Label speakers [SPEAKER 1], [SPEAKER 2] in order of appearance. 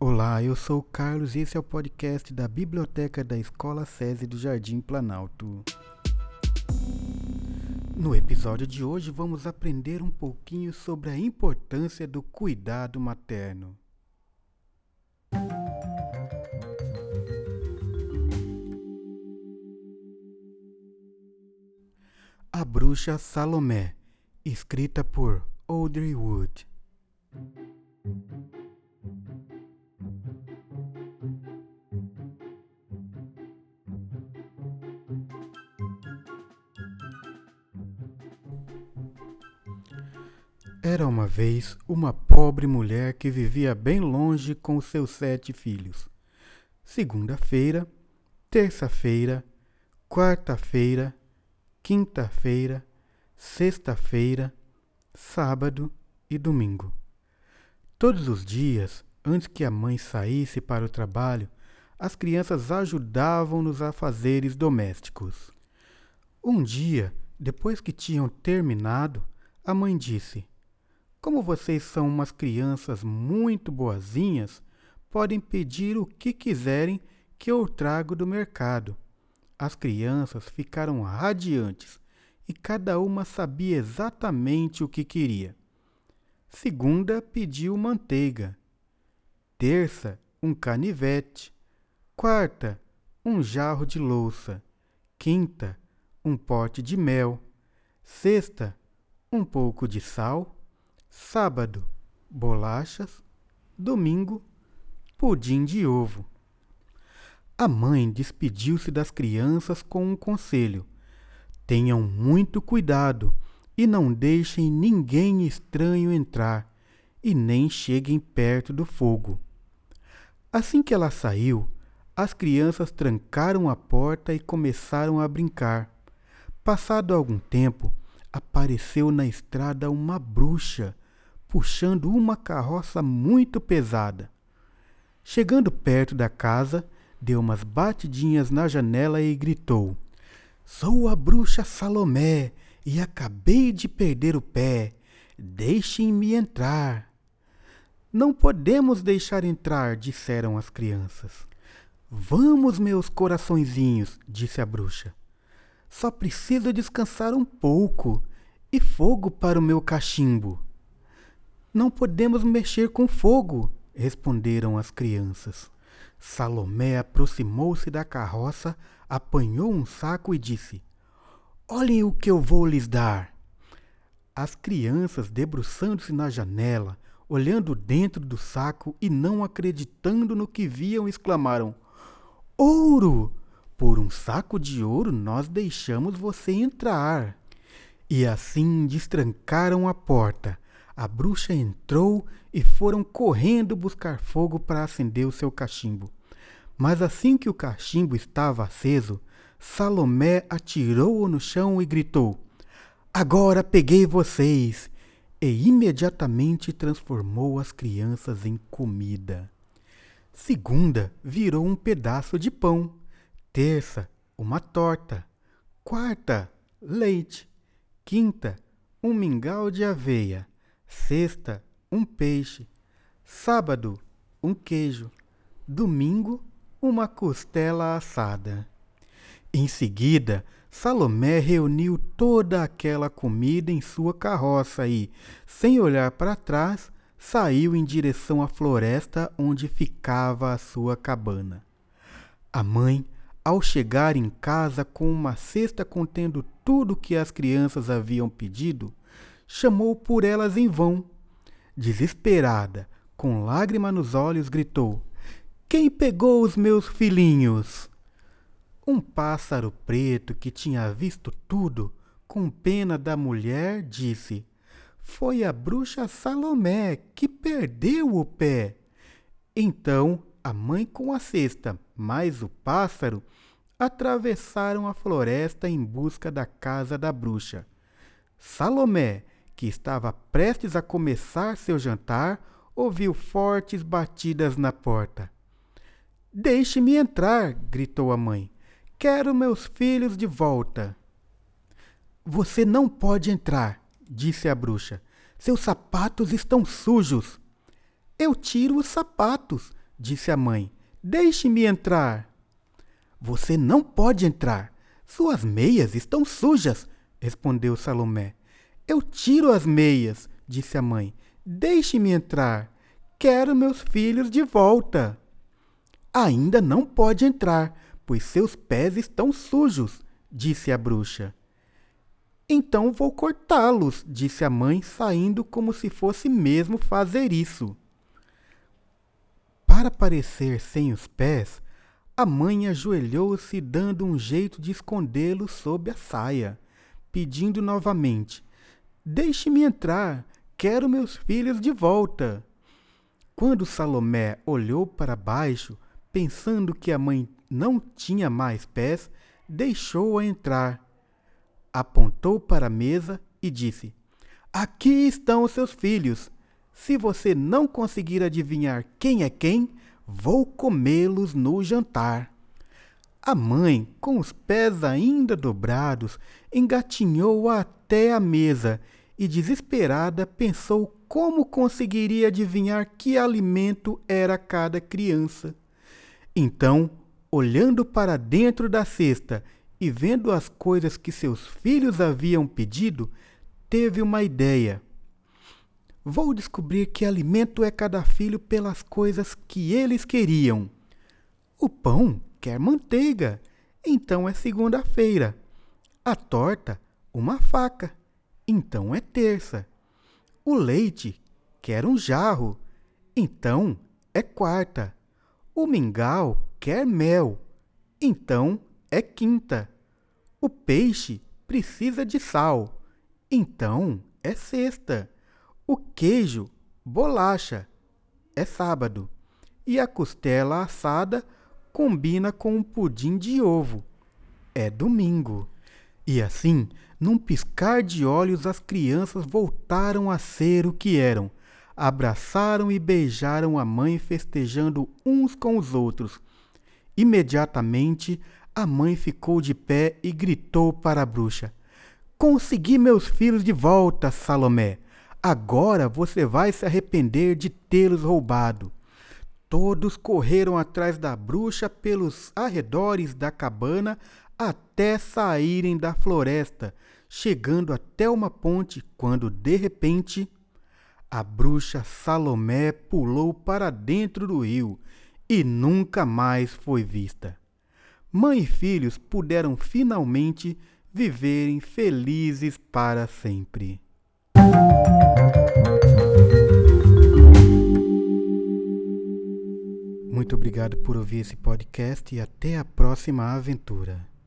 [SPEAKER 1] Olá, eu sou o Carlos e esse é o podcast da Biblioteca da Escola SESI do Jardim Planalto. No episódio de hoje vamos aprender um pouquinho sobre a importância do cuidado materno. A Bruxa Salomé, escrita por Audrey Wood. Era uma vez uma pobre mulher que vivia bem longe com seus sete filhos. Segunda-feira, terça-feira, quarta-feira, quinta-feira, sexta-feira, sábado e domingo. Todos os dias, antes que a mãe saísse para o trabalho, as crianças ajudavam nos afazeres domésticos. Um dia, depois que tinham terminado, a mãe disse: Como vocês são umas crianças muito boazinhas, podem pedir o que quiserem que eu trago do mercado. As crianças ficaram radiantes e cada uma sabia exatamente o que queria. Segunda pediu manteiga. Terça, um canivete. Quarta, um jarro de louça. Quinta, um pote de mel. Sexta, um pouco de sal. Sábado, bolachas. Domingo, pudim de ovo. A mãe despediu-se das crianças com um conselho: tenham muito cuidado e não deixem ninguém estranho entrar, e nem cheguem perto do fogo. Assim que ela saiu, as crianças trancaram a porta e começaram a brincar. Passado algum tempo, apareceu na estrada uma bruxa, puxando uma carroça muito pesada. Chegando perto da casa, deu umas batidinhas na janela e gritou: Sou a bruxa Salomé e acabei de perder o pé. Deixem-me entrar. Não podemos deixar entrar, disseram as crianças. Vamos, meus coraçõezinhos, disse a bruxa. Só preciso descansar um pouco e fogo para o meu cachimbo. Não podemos mexer com fogo, responderam as crianças. Salomé aproximou-se da carroça, apanhou um saco e disse: Olhem o que eu vou lhes dar. As crianças, debruçando-se na janela, olhando dentro do saco e não acreditando no que viam, exclamaram: Ouro! Por um saco de ouro nós deixamos você entrar. E assim destrancaram a porta. A bruxa entrou e foram correndo buscar fogo para acender o seu cachimbo. Mas assim que o cachimbo estava aceso, Salomé atirou-o no chão e gritou: Agora peguei vocês! E imediatamente transformou as crianças em comida. Segunda, virou um pedaço de pão. Terça, uma torta. Quarta, leite. Quinta, um mingau de aveia. Sexta, um peixe. Sábado, um queijo. Domingo, uma costela assada. Em seguida, Salomé reuniu toda aquela comida em sua carroça e, sem olhar para trás, saiu em direção à floresta onde ficava a sua cabana. A mãe, ao chegar em casa com uma cesta contendo tudo que as crianças haviam pedido, chamou por elas em vão. Desesperada, com lágrima nos olhos, gritou: Quem pegou os meus filhinhos? Um pássaro preto que tinha visto tudo, com pena da mulher, disse: Foi a bruxa Salomé que perdeu o pé. Então a mãe com a cesta, mais o pássaro, atravessaram a floresta em busca da casa da bruxa. Salomé, que estava prestes a começar seu jantar, ouviu fortes batidas na porta. Deixe-me entrar! gritou a mãe. Quero meus filhos de volta. Você não pode entrar, disse a bruxa. Seus sapatos estão sujos. Eu tiro os sapatos, disse a mãe. Deixe-me entrar. Você não pode entrar. Suas meias estão sujas, respondeu Salomé. Eu tiro as meias, disse a mãe. Deixe-me entrar. Quero meus filhos de volta. Ainda não pode entrar, pois seus pés estão sujos, disse a bruxa. Então vou cortá-los, disse a mãe, saindo como se fosse mesmo fazer isso. Para parecer sem os pés, a mãe ajoelhou-se, dando um jeito de escondê-los sob a saia, pedindo novamente: Deixe-me entrar, quero meus filhos de volta. Quando Salomé olhou para baixo, pensando que a mãe não tinha mais pés, deixou-a entrar. Apontou para a mesa e disse: Aqui estão os seus filhos. Se você não conseguir adivinhar quem é quem, vou comê-los no jantar. A mãe, com os pés ainda dobrados, engatinhou até a mesa e, desesperada, pensou como conseguiria adivinhar que alimento era cada criança. Então, olhando para dentro da cesta e vendo as coisas que seus filhos haviam pedido, teve uma ideia. Vou descobrir que alimento é cada filho pelas coisas que eles queriam. O pão quer manteiga, então é segunda-feira. A torta, uma faca, então é terça. O leite quer um jarro, então é quarta. O mingau quer mel, então é quinta. O peixe precisa de sal, então é sexta. O queijo, bolacha, é sábado. E a costela assada combina com um pudim de ovo, é domingo. E assim, num piscar de olhos, as crianças voltaram a ser o que eram abraçaram e beijaram a mãe, festejando uns com os outros. Imediatamente, a mãe ficou de pé e gritou para a bruxa: Consegui meus filhos de volta, Salomé. Agora você vai se arrepender de tê-los roubado. Todos correram atrás da bruxa pelos arredores da cabana até saírem da floresta, chegando até uma ponte, quando de repente a bruxa Salomé pulou para dentro do rio e nunca mais foi vista. Mãe e filhos puderam finalmente viverem felizes para sempre. Muito obrigado por ouvir esse podcast e até a próxima aventura.